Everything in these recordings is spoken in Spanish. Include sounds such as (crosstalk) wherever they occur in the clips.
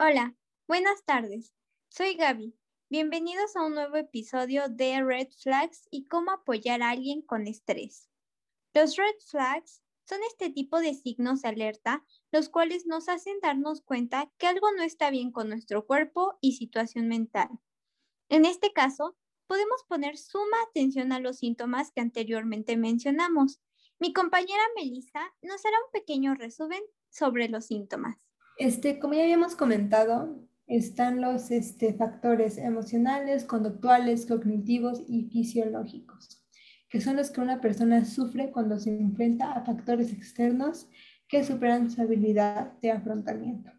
Hola, buenas tardes. Soy Gaby. Bienvenidos a un nuevo episodio de Red Flags y cómo apoyar a alguien con estrés. Los red flags son este tipo de signos de alerta, los cuales nos hacen darnos cuenta que algo no está bien con nuestro cuerpo y situación mental. En este caso, podemos poner suma atención a los síntomas que anteriormente mencionamos. Mi compañera Melissa nos hará un pequeño resumen sobre los síntomas. Este, como ya habíamos comentado, están los este, factores emocionales, conductuales, cognitivos y fisiológicos, que son los que una persona sufre cuando se enfrenta a factores externos que superan su habilidad de afrontamiento.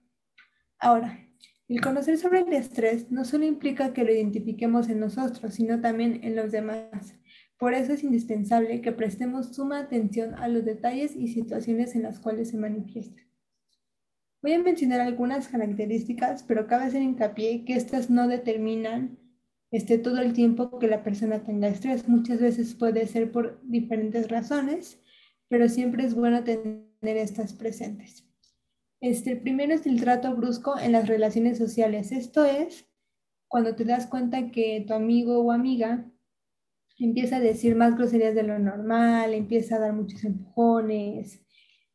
Ahora, el conocer sobre el estrés no solo implica que lo identifiquemos en nosotros, sino también en los demás. Por eso es indispensable que prestemos suma atención a los detalles y situaciones en las cuales se manifiesta. Voy a mencionar algunas características, pero cabe hacer hincapié que estas no determinan este, todo el tiempo que la persona tenga estrés. Muchas veces puede ser por diferentes razones, pero siempre es bueno tener estas presentes. Este, el primero es el trato brusco en las relaciones sociales. Esto es cuando te das cuenta que tu amigo o amiga empieza a decir más groserías de lo normal, empieza a dar muchos empujones,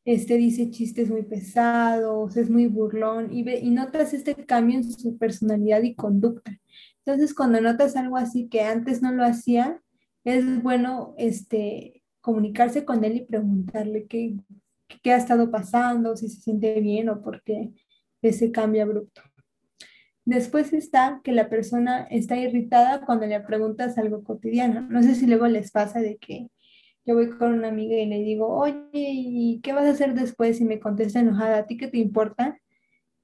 este dice chistes muy pesados, es muy burlón y, ve, y notas este cambio en su personalidad y conducta. Entonces, cuando notas algo así que antes no lo hacía, es bueno este, comunicarse con él y preguntarle qué, qué ha estado pasando, si se siente bien o por qué ese cambio abrupto. Después está que la persona está irritada cuando le preguntas algo cotidiano. No sé si luego les pasa de que yo voy con una amiga y le digo, oye, ¿y qué vas a hacer después? Y me contesta enojada, ¿a ti qué te importa?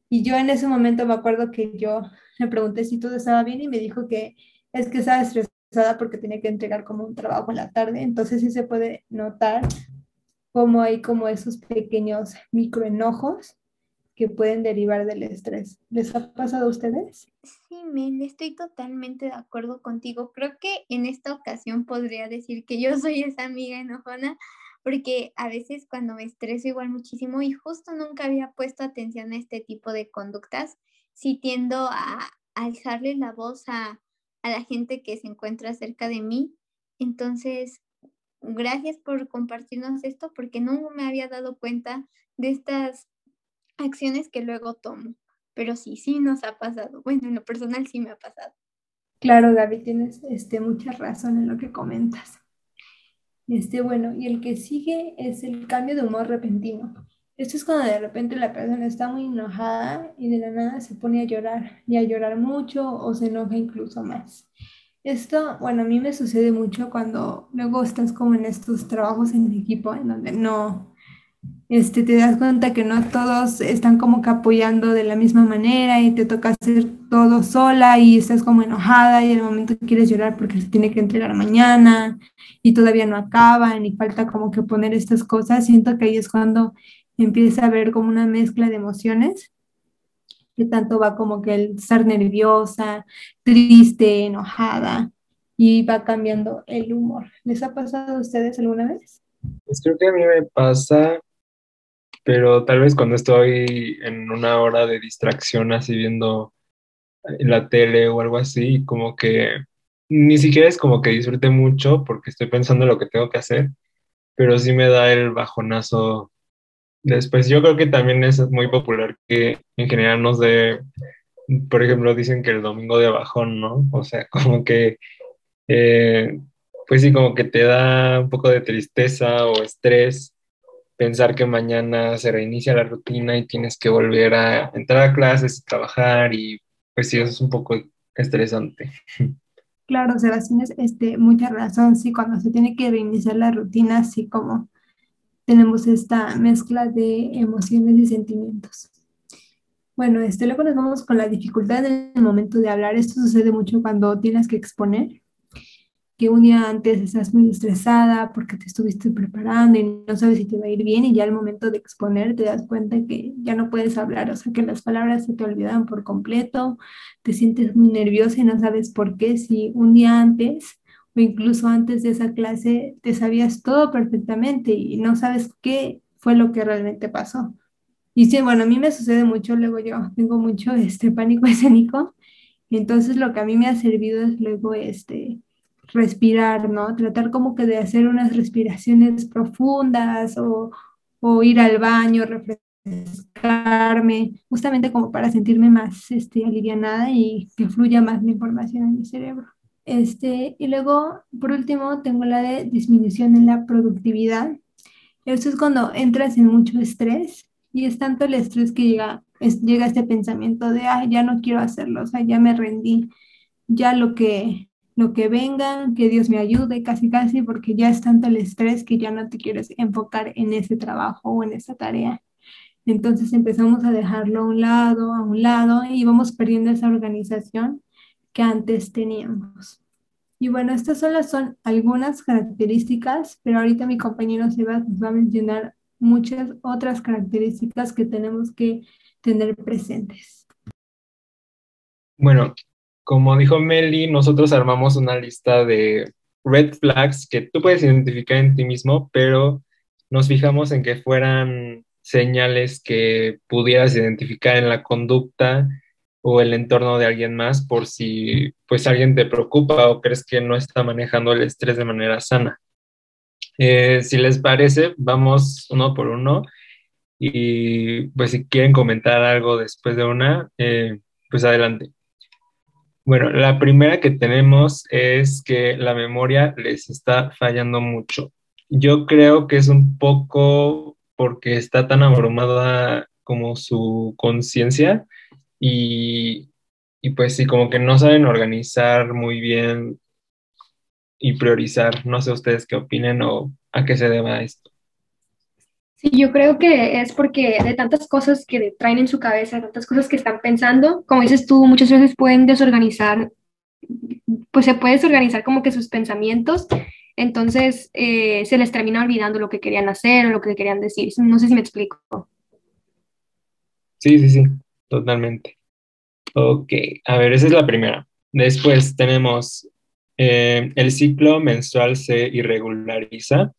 Y yo en ese momento me acuerdo que yo le pregunté si todo estaba bien y me dijo que es que estaba estresada porque tenía que entregar como un trabajo en la tarde. Entonces sí se puede notar cómo hay como esos pequeños microenojos que pueden derivar del estrés. ¿Les ha pasado a ustedes? Sí, Mel, estoy totalmente de acuerdo contigo. Creo que en esta ocasión podría decir que yo soy esa amiga enojona, porque a veces cuando me estreso igual muchísimo y justo nunca había puesto atención a este tipo de conductas, sí tiendo a alzarle la voz a, a la gente que se encuentra cerca de mí. Entonces, gracias por compartirnos esto porque no me había dado cuenta de estas acciones que luego tomo. Pero sí, sí nos ha pasado. Bueno, en lo personal sí me ha pasado. Claro, Gaby, tienes este, mucha razón en lo que comentas. Este, bueno, y el que sigue es el cambio de humor repentino. Esto es cuando de repente la persona está muy enojada y de la nada se pone a llorar y a llorar mucho o se enoja incluso más. Esto, bueno, a mí me sucede mucho cuando luego estás como en estos trabajos en equipo en donde no, este, te das cuenta que no todos están como que apoyando de la misma manera y te toca hacer todo sola y estás como enojada y en el momento quieres llorar porque se tiene que entregar mañana y todavía no acaban y falta como que poner estas cosas. Siento que ahí es cuando empieza a haber como una mezcla de emociones que tanto va como que el estar nerviosa, triste, enojada y va cambiando el humor. ¿Les ha pasado a ustedes alguna vez? Pues creo que a mí me pasa, pero tal vez cuando estoy en una hora de distracción así viendo la tele o algo así, como que ni siquiera es como que disfrute mucho porque estoy pensando en lo que tengo que hacer, pero sí me da el bajonazo Después yo creo que también es muy popular que en general nos dé, por ejemplo, dicen que el domingo de bajón, ¿no? O sea, (laughs) como que, eh, pues sí, como que te da un poco de tristeza o estrés pensar que mañana se reinicia la rutina y tienes que volver a entrar a clases y trabajar y pues sí, eso es un poco estresante. Claro, Sebastián, este, mucha razón, sí, cuando se tiene que reiniciar la rutina, así como tenemos esta mezcla de emociones y sentimientos. Bueno, este, luego nos vamos con la dificultad en el momento de hablar. Esto sucede mucho cuando tienes que exponer, que un día antes estás muy estresada porque te estuviste preparando y no sabes si te va a ir bien y ya al momento de exponer te das cuenta que ya no puedes hablar, o sea que las palabras se te olvidan por completo, te sientes muy nerviosa y no sabes por qué, si un día antes o incluso antes de esa clase te sabías todo perfectamente y no sabes qué fue lo que realmente pasó. Y sí, bueno, a mí me sucede mucho, luego yo tengo mucho este pánico (laughs) escénico, entonces lo que a mí me ha servido es luego este respirar, ¿no? Tratar como que de hacer unas respiraciones profundas o, o ir al baño, refrescarme, justamente como para sentirme más este, alivianada y que fluya más la información en mi cerebro. Este, y luego, por último, tengo la de disminución en la productividad. Eso es cuando entras en mucho estrés y es tanto el estrés que llega, es, llega este pensamiento de, ay, ya no quiero hacerlo, o sea, ya me rendí, ya lo que, lo que venga, que Dios me ayude, casi, casi, porque ya es tanto el estrés que ya no te quieres enfocar en ese trabajo o en esa tarea. Entonces empezamos a dejarlo a un lado, a un lado, y vamos perdiendo esa organización que antes teníamos. Y bueno, estas solo son algunas características, pero ahorita mi compañero Sebas nos va a mencionar muchas otras características que tenemos que tener presentes. Bueno, como dijo Meli, nosotros armamos una lista de red flags que tú puedes identificar en ti mismo, pero nos fijamos en que fueran señales que pudieras identificar en la conducta o el entorno de alguien más por si pues alguien te preocupa o crees que no está manejando el estrés de manera sana. Eh, si les parece, vamos uno por uno y pues si quieren comentar algo después de una, eh, pues adelante. Bueno, la primera que tenemos es que la memoria les está fallando mucho. Yo creo que es un poco porque está tan abrumada como su conciencia y, y pues sí, como que no saben organizar muy bien y priorizar. No sé ustedes qué opinen o a qué se deba esto. Sí, yo creo que es porque de tantas cosas que traen en su cabeza, tantas cosas que están pensando, como dices tú, muchas veces pueden desorganizar, pues se puede desorganizar como que sus pensamientos, entonces eh, se les termina olvidando lo que querían hacer o lo que querían decir. No sé si me explico. Sí, sí, sí, totalmente. Ok, a ver, esa es la primera. Después tenemos eh, el ciclo menstrual se irregulariza.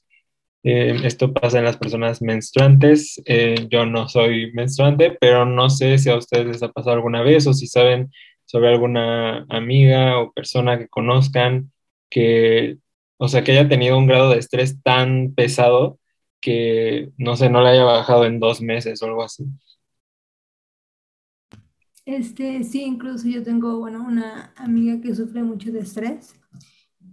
Eh, esto pasa en las personas menstruantes. Eh, yo no soy menstruante, pero no sé si a ustedes les ha pasado alguna vez o si saben sobre alguna amiga o persona que conozcan que, o sea, que haya tenido un grado de estrés tan pesado que, no sé, no le haya bajado en dos meses o algo así. Este, sí, incluso yo tengo, bueno, una amiga que sufre mucho de estrés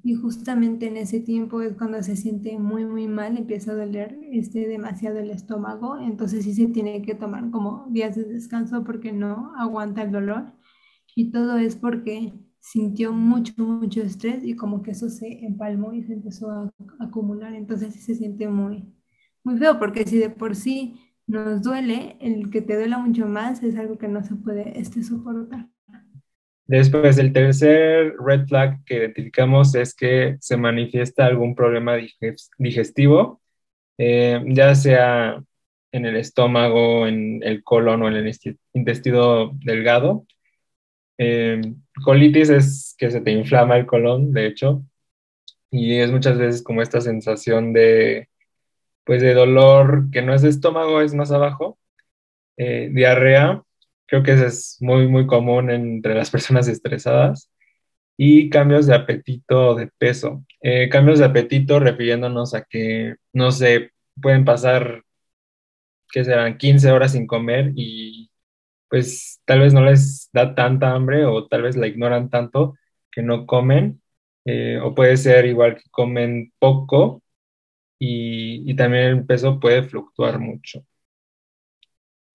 y justamente en ese tiempo es cuando se siente muy, muy mal, empieza a doler este, demasiado el estómago, entonces sí se tiene que tomar como días de descanso porque no aguanta el dolor y todo es porque sintió mucho, mucho estrés y como que eso se empalmó y se empezó a, acumular, entonces sí se siente muy, muy feo porque si de por sí nos duele, el que te duela mucho más es algo que no se puede este, soportar. Después, el tercer red flag que identificamos es que se manifiesta algún problema digestivo, eh, ya sea en el estómago, en el colon o en el intestino delgado. Eh, colitis es que se te inflama el colon, de hecho, y es muchas veces como esta sensación de, pues de dolor que no es de estómago, es más abajo, eh, diarrea, creo que eso es muy, muy común entre las personas estresadas, y cambios de apetito o de peso. Eh, cambios de apetito refiriéndonos a que, no sé, pueden pasar, que serán 15 horas sin comer y pues tal vez no les da tanta hambre o tal vez la ignoran tanto que no comen, eh, o puede ser igual que comen poco y, también el peso puede fluctuar mucho.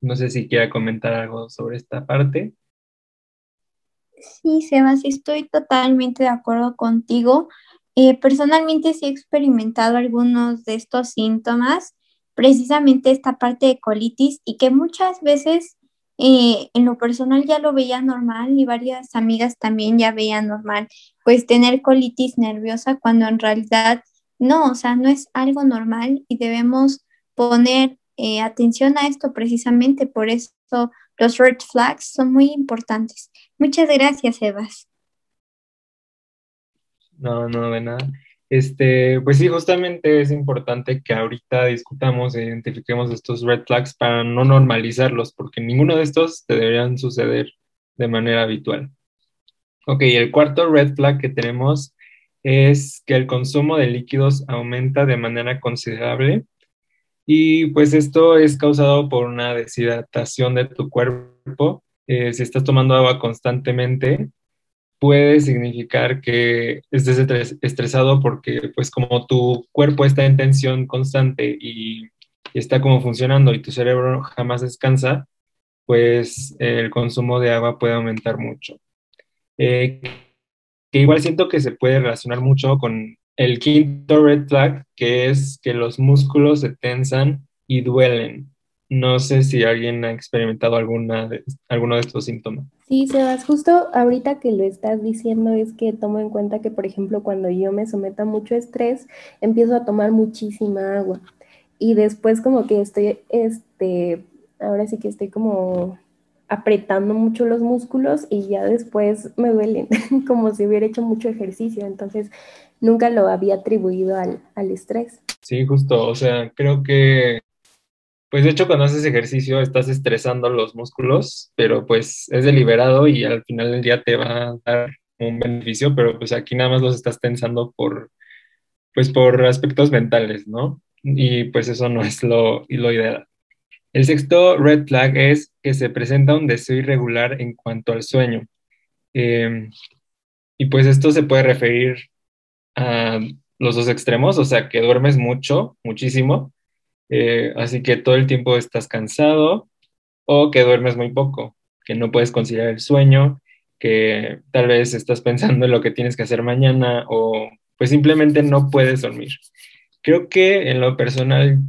No sé si quiera comentar algo sobre esta parte. Sí, Sebas, estoy totalmente de acuerdo contigo. Eh, personalmente sí he experimentado algunos de estos síntomas, precisamente esta parte de colitis y que muchas veces eh, en lo personal ya lo veía normal y varias amigas también ya veían normal, pues tener colitis nerviosa cuando en realidad no, o sea, no es algo normal y debemos poner eh, atención a esto precisamente, por eso los red flags son muy importantes. Muchas gracias, Evas. No, no, de nada. Este, pues sí, justamente es importante que ahorita discutamos e identifiquemos estos red flags para no normalizarlos, porque ninguno de estos te deberían suceder de manera habitual. Ok, el cuarto red flag que tenemos es que el consumo de líquidos aumenta de manera considerable y pues esto es causado por una deshidratación de tu cuerpo. Eh, si estás tomando agua constantemente, puede significar que estés estresado porque pues como tu cuerpo está en tensión constante y, está como funcionando y tu cerebro jamás descansa, pues el consumo de agua puede aumentar mucho. Eh, que igual siento que se puede relacionar mucho con el quinto red flag, que es que los músculos se tensan y duelen. No sé si alguien ha experimentado alguno de estos síntomas. Sí, Sebas, justo ahorita que lo estás diciendo es que tomo en cuenta que, por ejemplo, cuando yo me someto a mucho estrés, empiezo a tomar muchísima agua y después como que estoy, este, ahora sí que estoy como apretando mucho los músculos y ya después me duelen, (laughs) como si hubiera hecho mucho ejercicio. Entonces, nunca lo había atribuido al, al estrés. Sí, justo, o sea, creo que pues de hecho cuando haces ejercicio estás estresando los músculos, pero pues es deliberado y al final del día te va a dar un beneficio, pero pues aquí nada más los estás tensando por, pues por aspectos mentales, ¿no? Y pues eso no es lo, lo ideal. El sexto red flag es que se presenta un deseo irregular en cuanto al sueño. Em, y pues esto se puede referir a los dos extremos, o sea, que duermes mucho, muchísimo, eh, así que todo el tiempo estás cansado o que duermes muy poco, que no puedes conciliar el sueño, que tal vez estás pensando en lo que tienes que hacer mañana o pues simplemente no puedes dormir. Creo que en lo personal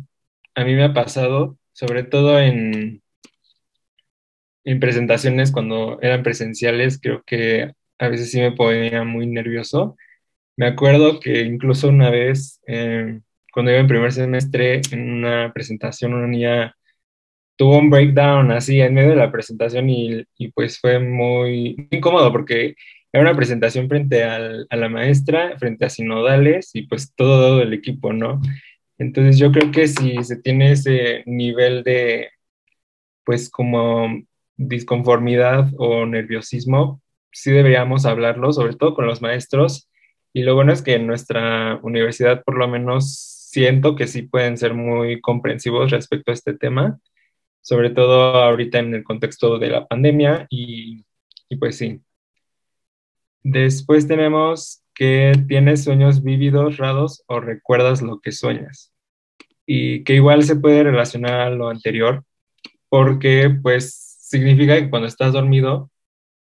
a mí me ha pasado, sobre todo en, en presentaciones cuando eran presenciales, creo que a veces sí me ponía muy nervioso. Me acuerdo que incluso una vez eh, cuando iba en primer semestre, en una presentación, una niña tuvo un breakdown así en medio de la presentación y, y pues fue muy, incómodo porque era una presentación frente al, a la maestra, frente a sinodales y pues todo el equipo, ¿no? Entonces yo creo que si se tiene ese nivel de, pues como disconformidad o nerviosismo, sí deberíamos hablarlo, sobre todo con los maestros. Y lo bueno es que en nuestra universidad por lo menos siento que sí pueden ser muy comprensivos respecto a este tema, sobre todo ahorita en el contexto de la pandemia y, y pues sí. Después tenemos que tienes sueños vívidos, raros o recuerdas lo que sueñas. Y que igual se puede relacionar a lo anterior, porque pues significa que cuando estás dormido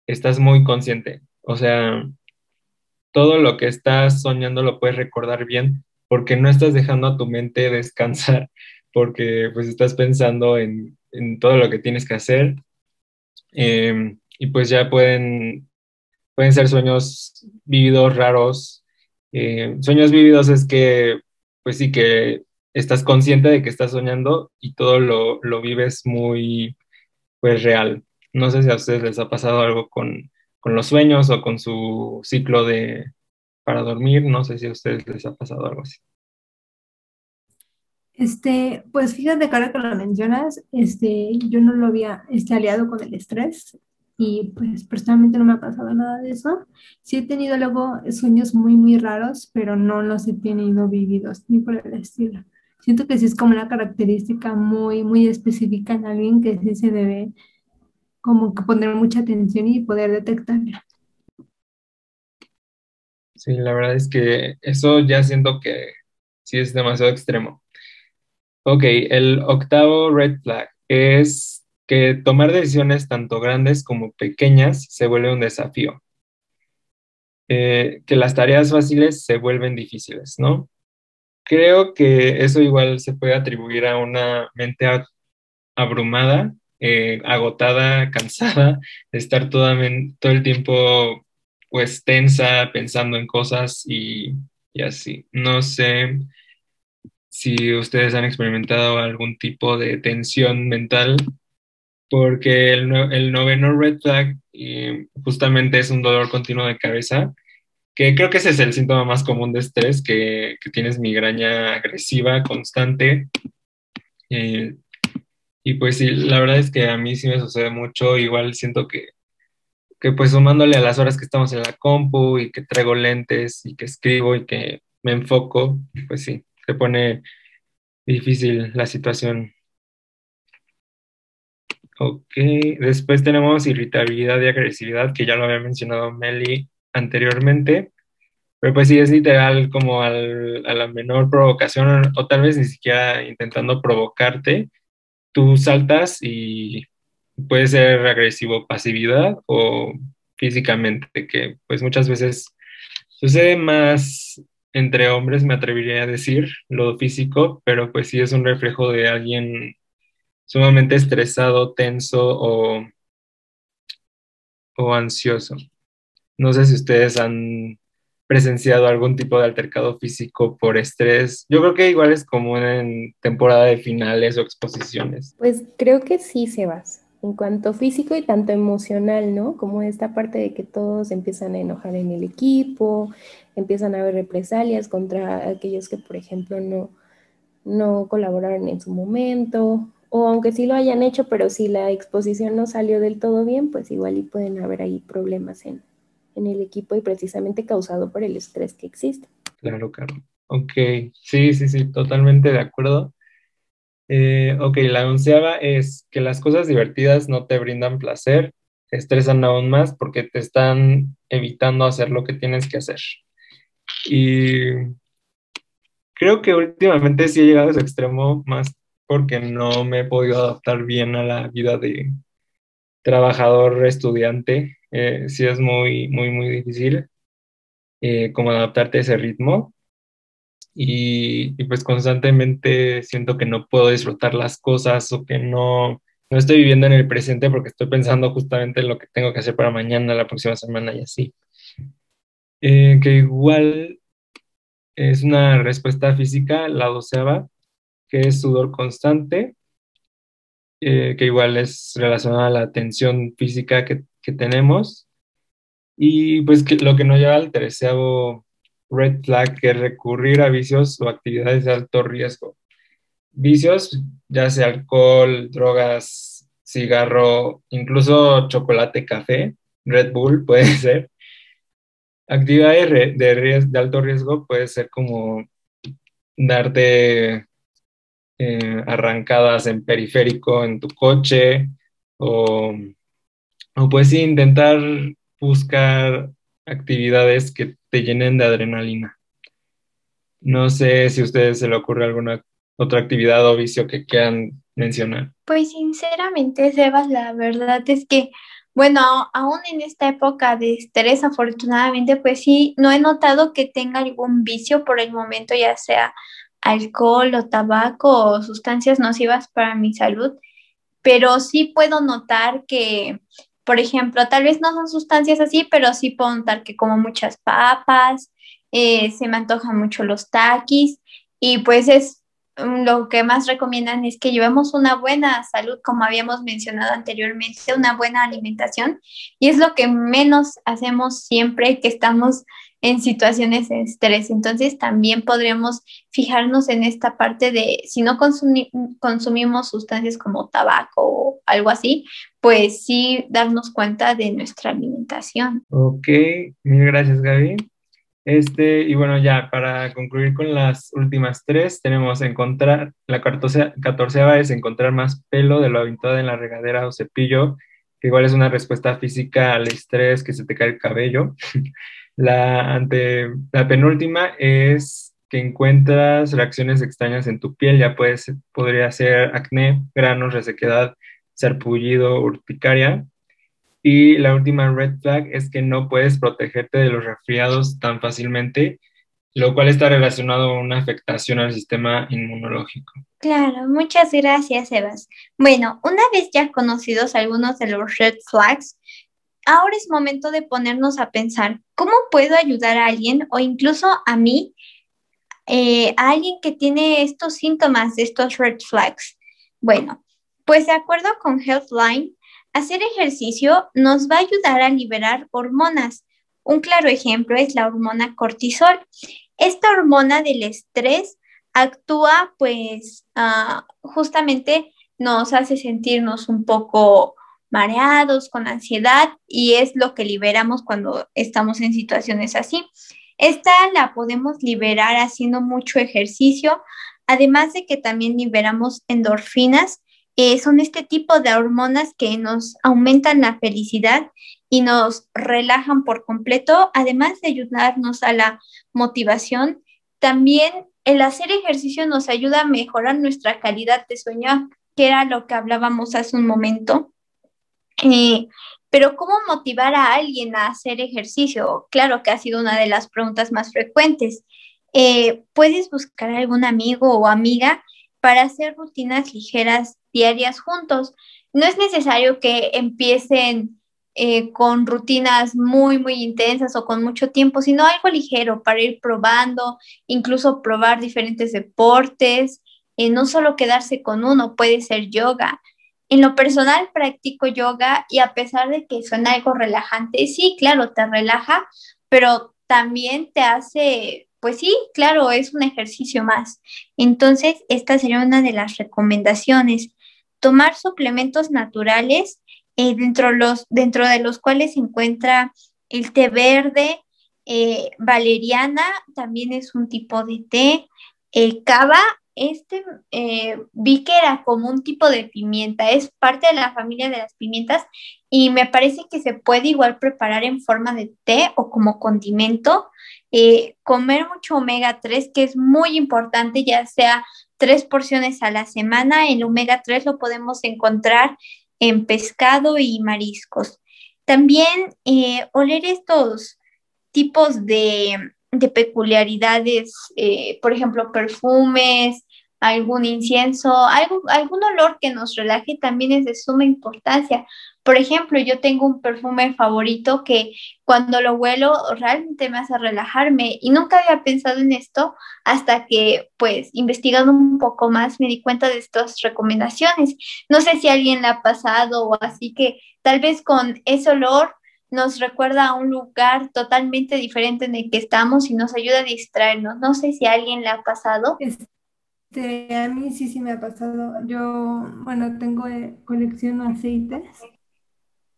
estás muy consciente. O sea, todo lo que estás soñando lo puedes recordar bien porque no estás dejando a tu mente (laughs) descansar, porque pues estás pensando en, todo lo que tienes que hacer. Em, y pues ya pueden, pueden ser sueños vividos raros. Em, sueños vividos es que, pues sí, que estás consciente de que estás soñando y todo lo, lo vives muy, pues real. No sé si a ustedes les ha pasado algo con, con los sueños o con su ciclo de, para dormir. No sé si a ustedes les ha pasado algo así. Este, pues fíjate que ahora que lo mencionas, este, yo no lo había este, aliado con el estrés y pues personalmente no me ha pasado nada de eso. Sí he tenido luego sueños muy, muy raros, pero no los he tenido vividos ni por el estilo. Siento que sí es como una característica muy, muy específica en alguien que sí se debe como que poner mucha atención y poder detectarla. Sí, la verdad es que eso ya siento que sí es demasiado extremo. Ok, el octavo red flag es que tomar decisiones tanto grandes como pequeñas se vuelve un desafío. Eh, que las tareas fáciles se vuelven difíciles, ¿no? Creo que eso igual se puede atribuir a una mente abrumada, eh, agotada, cansada, estar todo el tiempo pues tensa, pensando en cosas y, así. No sé si ustedes han experimentado algún tipo de tensión mental, porque el, noveno red flag justamente es un dolor continuo de cabeza que creo que ese es el síntoma más común de estrés, que, que tienes migraña agresiva, constante. Eh, y pues sí, la verdad es que a mí sí me sucede mucho, igual siento que, que pues sumándole a las horas que estamos en la compu y que traigo lentes y que escribo y que me enfoco, pues sí, se pone difícil la situación. Ok, después tenemos irritabilidad y agresividad, que ya lo había mencionado Meli anteriormente, pero pues sí es literal como al, a la menor provocación o tal vez ni siquiera intentando provocarte, tú saltas y puede ser agresivo pasividad o físicamente, que pues muchas veces sucede más entre hombres, me atrevería a decir, lo físico, pero pues sí es un reflejo de alguien sumamente estresado, tenso o, o ansioso. No sé si ustedes han presenciado algún tipo de altercado físico por estrés. Yo creo que igual es común en temporada de finales o exposiciones. Pues creo que sí, Sebas. En cuanto físico y tanto emocional, ¿no? Como esta parte de que todos empiezan a enojar en el equipo, empiezan a haber represalias contra aquellos que, por ejemplo, no, no colaboraron en su momento, o aunque sí lo hayan hecho, pero si la exposición no salió del todo bien, pues igual y pueden haber ahí problemas en, en el equipo y precisamente causado por el estrés que existe. Claro, claro. Ok, sí, sí, sí, totalmente de acuerdo. Eh, ok, la onceava es que las cosas divertidas no te brindan placer, te estresan aún más porque te están evitando hacer lo que tienes que hacer. Y creo que últimamente sí he llegado a ese extremo más porque no me he podido adaptar bien a la vida de trabajador estudiante eh, sí es muy, muy, muy difícil eh, como adaptarte a ese ritmo y, y, pues constantemente siento que no puedo disfrutar las cosas o que no, no estoy viviendo en el presente porque estoy pensando justamente en lo que tengo que hacer para mañana, la próxima semana y así. Eh, que igual es una respuesta física, la doceava, que es sudor constante, eh, que igual es relacionada a la tensión física que, que tenemos. Y pues que, lo que nos lleva al treceavo red flag, que es recurrir a vicios o actividades de alto riesgo. Vicios, ya sea alcohol, drogas, cigarro, incluso chocolate, café, Red Bull (laughs) puede ser. Actividades de, de alto riesgo puede ser como darte eh, arrancadas en periférico en tu coche o, o pues sí, intentar buscar actividades que te llenen de adrenalina. No sé si a ustedes se le ocurre alguna otra actividad o vicio que quieran mencionar. Pues sinceramente, Sebas, la verdad es que, bueno, aún en esta época de estrés, afortunadamente, pues sí, no he notado que tenga algún vicio por el momento, ya sea alcohol o tabaco o sustancias nocivas para mi salud, pero sí puedo notar que, por ejemplo, tal vez no son sustancias así, pero sí puedo notar que como muchas papas, eh, se me antojan mucho los taquis y pues es lo que más recomiendan es que llevemos una buena salud, como habíamos mencionado anteriormente, una buena alimentación y es lo que menos hacemos siempre que estamos en situaciones de estrés. Entonces también podremos fijarnos en esta parte de si no consumimos sustancias como tabaco o algo así, pues sí darnos cuenta de nuestra alimentación. Ok, mil gracias Gaby. Este, y bueno, ya para concluir con las últimas tres, tenemos encontrar, la catorceava es encontrar más pelo de lo habitual en la regadera o cepillo, que igual es una respuesta física al estrés, que se te cae el cabello. (laughs) La, ante, la penúltima es que encuentras reacciones extrañas en tu piel, ya puedes, podría ser acné, granos, resequedad, sarpullido, urticaria. Y la última red flag es que no puedes protegerte de los resfriados tan fácilmente, lo cual está relacionado a una afectación al sistema inmunológico. Claro, muchas gracias, Evas. Bueno, una vez ya conocidos algunos de los red flags, ahora es momento de ponernos a pensar, ¿cómo puedo ayudar a alguien o incluso a mí, eh, a alguien que tiene estos síntomas de estos red flags? Bueno, pues de acuerdo con Healthline, hacer ejercicio nos va a ayudar a liberar hormonas, Un claro ejemplo es la hormona cortisol. Esta hormona del estrés actúa pues ah, justamente nos hace sentirnos un poco mareados, con ansiedad y es lo que liberamos cuando estamos en situaciones así. Esta la podemos liberar haciendo mucho ejercicio, además de que también liberamos endorfinas. Eh, son este tipo de hormonas que nos aumentan la felicidad y nos relajan por completo, además de ayudarnos a la motivación. También el hacer ejercicio nos ayuda a mejorar nuestra calidad de sueño, que era lo que hablábamos hace un momento. Eh, pero ¿cómo motivar a alguien a hacer ejercicio? Claro que ha sido una de las preguntas más frecuentes. Eh, puedes buscar algún amigo o amiga para hacer rutinas ligeras diarias juntos. No es necesario que empiecen eh, con rutinas muy, muy intensas o con mucho tiempo, sino algo ligero para ir probando, incluso probar diferentes deportes, no solo quedarse con uno, puede ser yoga, en lo personal practico yoga y a pesar de que suena algo relajante, sí, claro, te relaja, pero también te hace, pues sí, claro, es un ejercicio más. Entonces, esta sería una de las recomendaciones. Tomar suplementos naturales eh, dentro, los, dentro de los cuales se encuentra el té verde, eh, valeriana, también es un tipo de té, el cava este eh, vi que era como un tipo de pimienta, es parte de la familia de las pimientas y me parece que se puede igual preparar en forma de té o como condimento. Eh, comer mucho omega 3, que es muy importante, ya sea tres porciones a la semana. El omega 3 lo podemos encontrar en pescado y mariscos. También eh, oler estos tipos de de peculiaridades, eh, por ejemplo, perfumes, algún incienso, algo, algún olor que nos relaje también es de suma importancia. Por ejemplo, yo tengo un perfume favorito que cuando lo huelo realmente me hace relajarme y nunca había pensado en esto hasta que, pues, investigando un poco más me di cuenta de estas recomendaciones. No sé si alguien le ha pasado o así que tal vez con ese olor nos recuerda a un lugar totalmente diferente en el que estamos y nos ayuda a distraernos. No sé si alguien le ha pasado. Este, a mí sí, sí me ha pasado. Yo, bueno, tengo eh, colección aceites,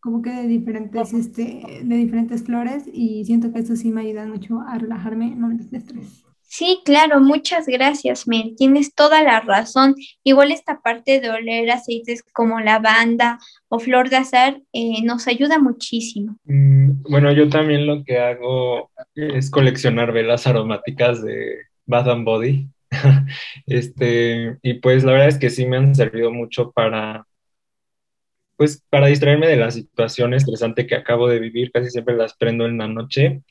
como que de diferentes, este, de diferentes flores y siento que eso sí me ayuda mucho a relajarme en momentos de estrés. Sí, claro, muchas gracias, Mel. Tienes toda la razón. Igual esta parte de oler aceites como lavanda o flor de azar eh, nos ayuda muchísimo. Mm, bueno, yo también lo que hago es coleccionar velas aromáticas de Bath and Body. (laughs) este, y pues la verdad es que sí me han servido mucho para, pues, para distraerme de la situación estresante que acabo de vivir. Casi siempre las prendo en la noche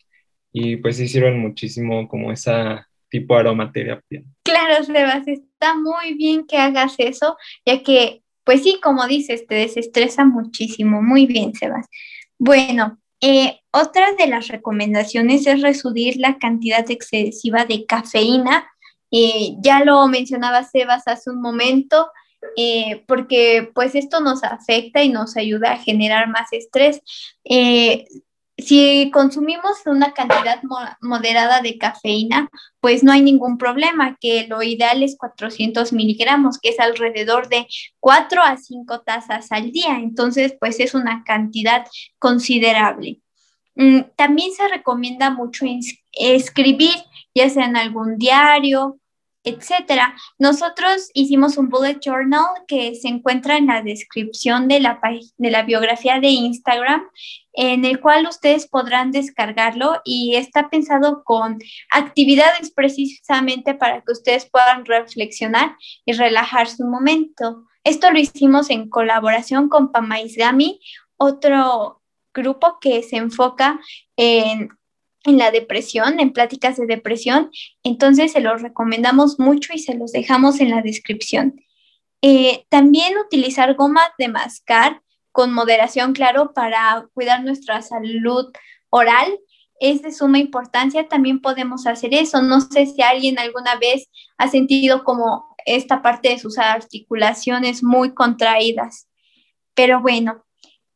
y pues sí sirven muchísimo como esa tipo aromaterapia. Claro, Sebas, está muy bien que hagas eso, ya que, pues sí, como dices, te desestresa muchísimo. Muy bien, Sebas. Bueno, eh, otra de las recomendaciones es reducir la cantidad excesiva de cafeína. Eh, ya lo mencionaba Sebas hace un momento, eh, porque pues esto nos afecta y nos ayuda a generar más estrés. Si consumimos una cantidad moderada de cafeína, pues no hay ningún problema, que lo ideal es 400 miligramos, que es alrededor de 4 a 5 tazas al día. Entonces, pues es una cantidad considerable. Mm, también se recomienda mucho escribir, ya sea en algún diario, etcétera. Nosotros hicimos un bullet journal que se encuentra en la descripción de la, de la biografía de Instagram, en el cual ustedes podrán descargarlo y está pensado con actividades precisamente para que ustedes puedan reflexionar y relajarse un momento. Esto lo hicimos en colaboración con Pamaizgami, otro grupo que se enfoca en en la depresión, en pláticas de depresión, entonces se los recomendamos mucho y se los dejamos en la descripción. Eh, también utilizar goma de mascar con moderación, claro, para cuidar nuestra salud oral es de suma importancia. También podemos hacer eso. No sé si alguien alguna vez ha sentido como esta parte de sus articulaciones muy contraídas. Pero bueno,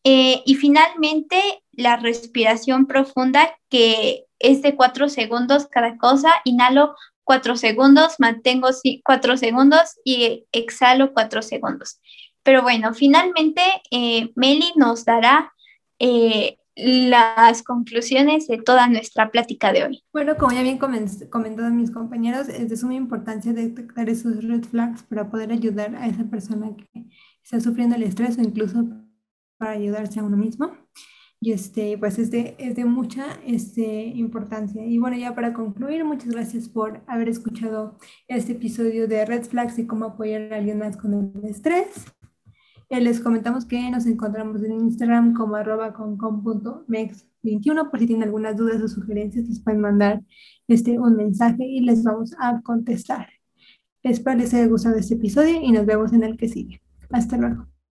eh, y finalmente, la respiración profunda, que es de cuatro segundos cada cosa. Inhalo cuatro segundos, mantengo cuatro segundos y exhalo cuatro segundos. Pero bueno, finalmente eh, Meli nos dará eh, las conclusiones de toda nuestra plática de hoy. Bueno, como ya bien comentaron mis compañeros, es de suma importancia detectar esos red flags para poder ayudar a esa persona que está sufriendo el estrés o incluso para ayudarse a uno mismo. Y este, pues es de, es de mucha este, importancia. Y bueno, ya para concluir, muchas gracias por haber escuchado este episodio de Red Flags y cómo apoyar a alguien más con el estrés. Eh, les comentamos que nos encontramos en Instagram como arroba mex21 por si tienen algunas dudas o sugerencias nos pueden mandar este, un mensaje y les vamos a contestar. Espero les haya gustado este episodio y nos vemos en el que sigue. Hasta luego.